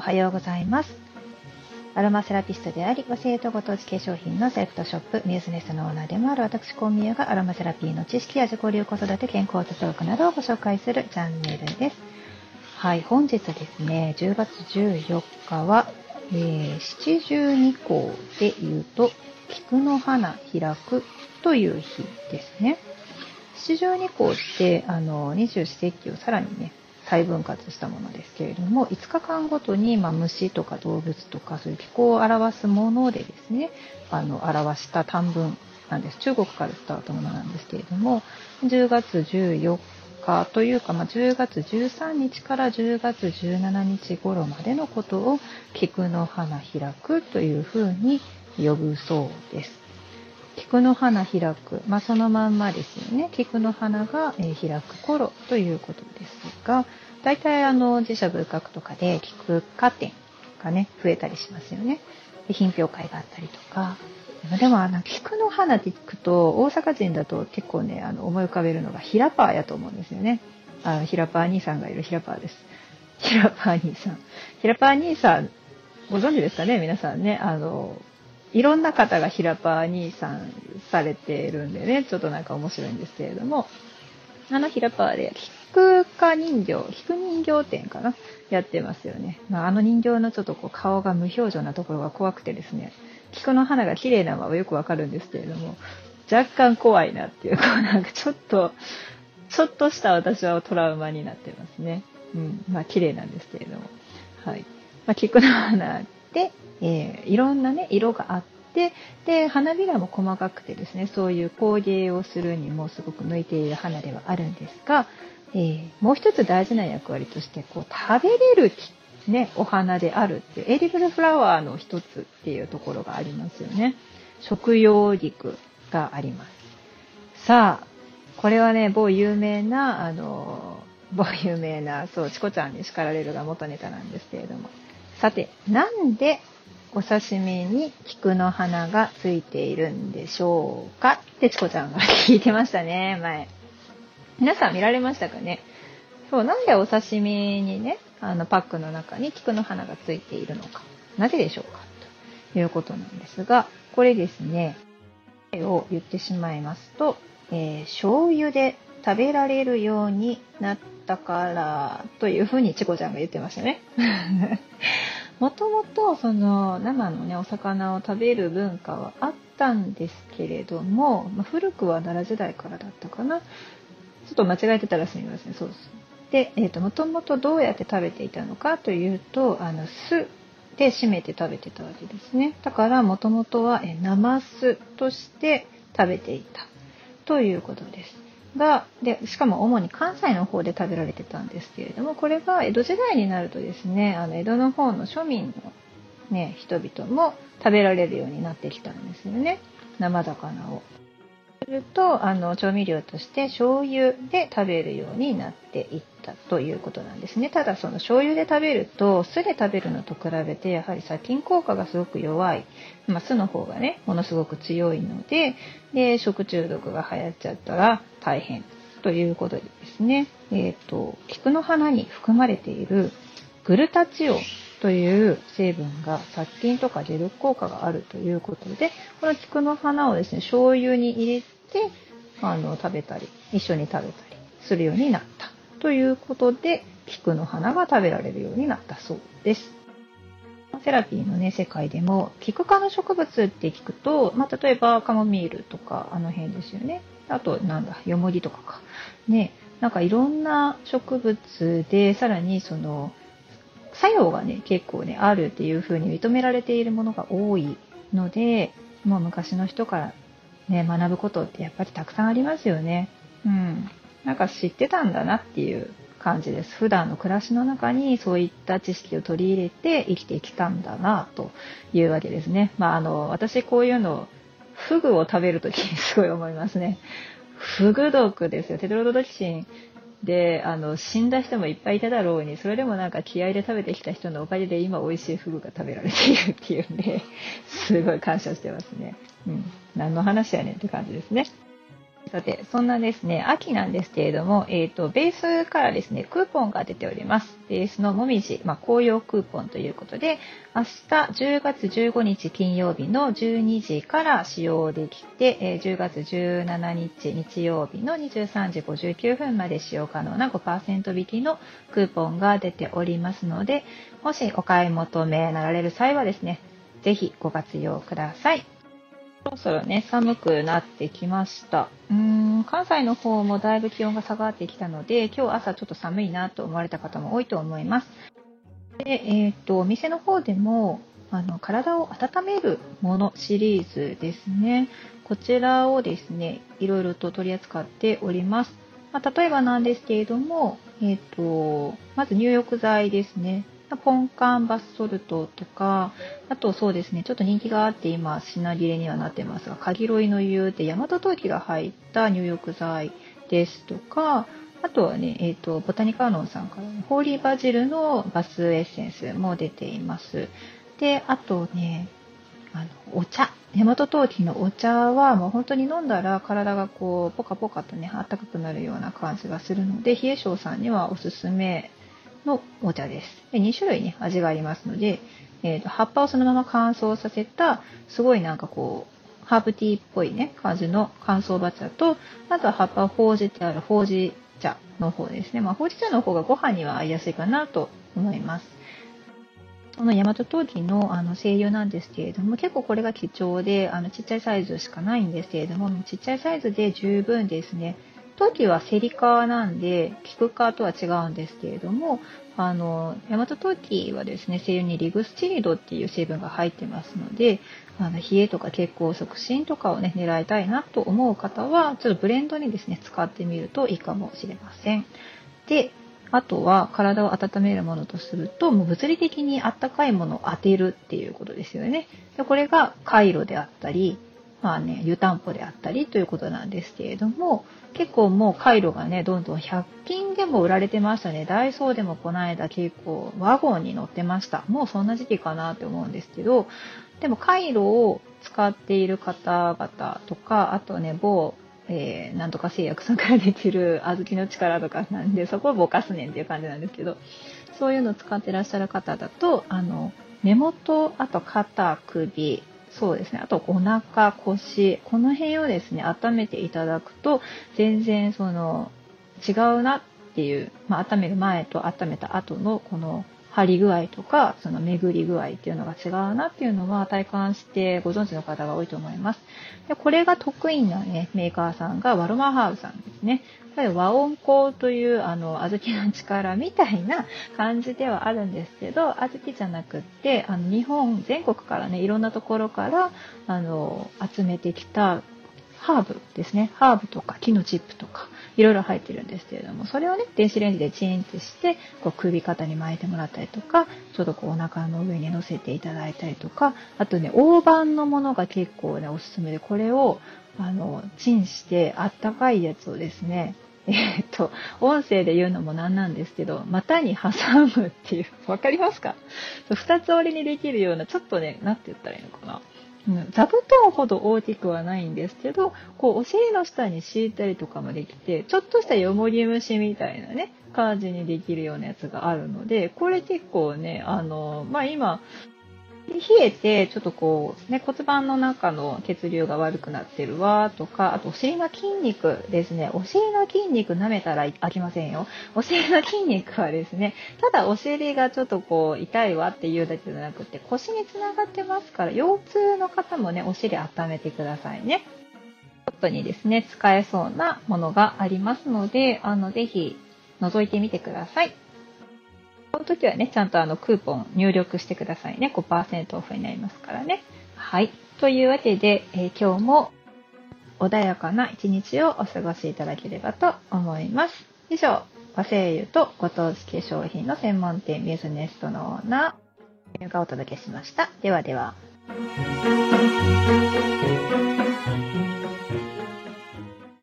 おはようございます。アロマセラピストであり、和製とご当地化粧品のセレクトショップ、ミューズネスのオーナーでもある私、コンミヤがアロマセラピーの知識や自己流子育て、健康とトークなどをご紹介するチャンネルです。はい、本日ですね、10月14日は、えー、七十二項で言うと、菊の花開くという日ですね。七十二項って、あの、二十四節気をさらにね、再分割したものですけれども5日間ごとに、まあ、虫とか動物とかそういう気候を表すものでですねあの表した短文なんです中国から伝わったものなんですけれども10月14日というか、まあ、10月13日から10月17日頃までのことを菊の花開くというふうに呼ぶそうです。菊の花開く、まあ、そのまんまですよね。菊の花が、え開く頃ということですが、大体あの自社仏閣とかで菊花店がね、増えたりしますよね。品評会があったりとか。でもあの菊の花って聞くと大阪人だと結構ねあの思い浮かべるのがヒラパーやと思うんですよね。あのヒラパー兄さんがいるヒラパーです。ヒラパー兄さん。ヒラパー兄さんご存知ですかね？皆さんね。あのいろんな方がヒラパー兄さんされてるんでね、ちょっとなんか面白いんですけれども、あのヒラパーで、菊花人形、菊人形展かな？やってますよね。まあ、あの人形のちょっとこう顔が無表情なところが怖くてですね、菊の花が綺麗なのはよくわかるんですけれども、若干怖いなっていう、こうなんかちょっと、ちょっとした私はトラウマになってますね。うん。まあ綺麗なんですけれども。はい。まあ、菊の花で、えー、いろんなね、色があって、で、花びらも細かくてですね、そういう工芸をするにもすごく向いている花ではあるんですが、えー、もう一つ大事な役割として、こう、食べれるね、お花であるっていう、エディブルフラワーの一つっていうところがありますよね。食用菊があります。さあ、これはね、某有名な、あの、某有名な、そう、チコちゃんに叱られるが元ネタなんですけれども。さて、なんでお刺身に菊の花がついているんでしょうか？ってチコちゃんが聞いてましたね、前。皆さん見られましたかね？そう、なんでお刺身にね、あのパックの中に菊の花がついているのか。なぜでしょうか？ということなんですが、これですね、を言ってしまいますと、えー、醤油で食べられるようになったからというふうにチコちゃんが言ってましたね。もともとその生のねお魚を食べる文化はあったんですけれども、まあ、古くは奈良時代からだったかな。ちょっと間違えてたらすみません。そうです。で、えーと、もともとどうやって食べていたのかというとあの酢で締めて食べてたわけですね。だからもともとは生酢として食べていたということです。がでしかも主に関西の方で食べられてたんですけれどもこれが江戸時代になるとですねあの江戸の方の庶民の、ね、人々も食べられるようになってきたんですよね生魚を。するとあの調味料として醤油で食べるようになっていってたということなんですね。ただその醤油で食べると酢で食べるのと比べてやはり殺菌効果がすごく弱い、まあ、酢の方がねものすごく強いのでで食中毒が流行っちゃったら大変ということでですね、えーと、菊の花に含まれているグルタチオという成分が殺菌とか解毒効果があるということでこの菊の花をですね醤油に入れてあの食べたり一緒に食べたりするようになった。ということで菊の花が食べられるようになったそうです。セラピーのね、世界でも、菊科の植物って聞くと、まあ、例えばカモミールとか、あの辺ですよね。あと、なんだ、ヨモギとかか。ね、なんかいろんな植物で、さらにその、作用がね、結構ね、あるっていう風に認められているものが多いので、もう昔の人からね、学ぶことってやっぱりたくさんありますよね。うん。なんか知ってたんだなっていう感じです。普段の暮らしの中にそういった知識を取り入れて生きてきたんだなというわけですね。まああの、私こういうの、フグを食べるときに すごい思いますね。フグ毒ですよ。テトロドトキシンで、あの、死んだ人もいっぱいいただろうに、それでもなんか気合で食べてきた人のおかげで今美味しいフグが食べられているっていうんで、すごい感謝してますね。うん。何の話やねんって感じですね。さて、そんなですね、秋なんですけれども、えっ、ー、と、ベースからですね、クーポンが出ております。ベースのもみじ、まあ、紅葉クーポンということで、明日10月15日金曜日の12時から使用できて、え、10月17日日曜日の23時59分まで使用可能な5%引きのクーポンが出ておりますので、もしお買い求めなられる際はですね、ぜひご活用ください。そろそろね、寒くなってきました。うん、関西の方もだいぶ気温が下がってきたので、今日朝ちょっと寒いなと思われた方も多いと思います。で、えっ、ー、と、お店の方でも、あの、体を温めるものシリーズですね。こちらをですね、いろいろと取り扱っております。まあ、例えばなんですけれども、えっ、ー、と、まず入浴剤ですね。ポンカンバスソルトとか、あとそうですね、ちょっと人気があって今品切れにはなってますが、かぎろいの湯で大和陶器が入った入浴剤ですとか、あとはね、えっ、ー、と、ボタニカーノンさんから、ね、ホーリーバジルのバスエッセンスも出ています。で、あとね、あの、お茶。大和陶器のお茶はもう本当に飲んだら体がこう、ポカポカとね、暖かくなるような感じがするので、冷え性さんにはおすすめのお茶です。2種類ね、味がありますので、えーと、葉っぱをそのまま乾燥させた、すごいなんかこう、ハーブティーっぽいね、感じの乾燥バチャと、あとは葉っぱをほうじてあるほうじ茶の方ですね。まあ、ほうじ茶の方がご飯には合いやすいかなと思います。この大和陶器のあの精油なんですけれども、結構これが貴重で、あのちっちゃいサイズしかないんですけれども、ちっちゃいサイズで十分ですね、陶器はセリカなんで、菊科とは違うんですけれども、あの、ヤマト陶器はですね、精油にリグスチリドっていう成分が入ってますので、あの、冷えとか血行促進とかをね、狙いたいなと思う方は、ちょっとブレンドにですね、使ってみるといいかもしれません。で、あとは体を温めるものとすると、もう物理的にあったかいものを当てるっていうことですよね。でこれがカイロであったり、まあね、湯たんぽであったりということなんですけれども、結構もう回路がね、どんどん100均でも売られてましたね。ダイソーでもこの間結構ワゴンに乗ってました。もうそんな時期かなって思うんですけど、でも回路を使っている方々とか、あとね、某、えー、なんとか製薬さんから出てる小豆の力とかなんで、そこをぼかすねんっていう感じなんですけど、そういうのを使ってらっしゃる方だと、あの、目元、あと肩、首、そうですね。あと、お腹、腰、この辺をですね、温めていただくと、全然、その、違うなっていう、まあ、温める前と温めた後の、この、張り具合とか、その巡り具合っていうのが違うなっていうのは体感してご存知の方が多いと思います。でこれが得意なね、メーカーさんがワロマハーブさんですね。和音香というあの小豆の力みたいな感じではあるんですけど小豆じゃなくってあの日本全国からねいろんなところからあの集めてきたハーブですねハーブとか木のチップとかいろいろ入ってるんですけれどもそれをね電子レンジでチンってしてこう首肩に巻いてもらったりとかちょっとこうお腹の上に乗せていただいたりとかあとね大判のものが結構ねおすすめでこれをあの、チンしてあったかいやつをですね、えっと、音声で言うのもなんなんですけど、股に挟むっていう、わかりますか？二つ折りにできるような、ちょっとね、なんて言ったらいいのかな？座布団ほど大きくはないんですけど、こう、お尻の下に敷いたりとかもできて、ちょっとしたよもぎ虫みたいなね、感じにできるようなやつがあるので、これ結構ね、あの、まあ、今、冷えて、ちょっとこう、ね、骨盤の中の血流が悪くなってるわとか、あとお尻の筋肉ですね。お尻の筋肉舐めたら飽きませんよ。お尻の筋肉はですね、ただお尻がちょっとこう、痛いわっていうだけじゃなくて、腰につながってますから、腰痛の方もね、お尻温めてくださいね。ちょっとにですね、使えそうなものがありますので、あの、ぜひ、覗いてみてください。の時はね、ちゃんとあのクーポン入力してくださいね。5%オフになりますからね。はい。というわけで、えー、今日も穏やかな一日をお過ごしいただければと思います。以上、和製油とご当地化粧品の専門店ミュズネストのオーナー、がお届けしました。ではでは。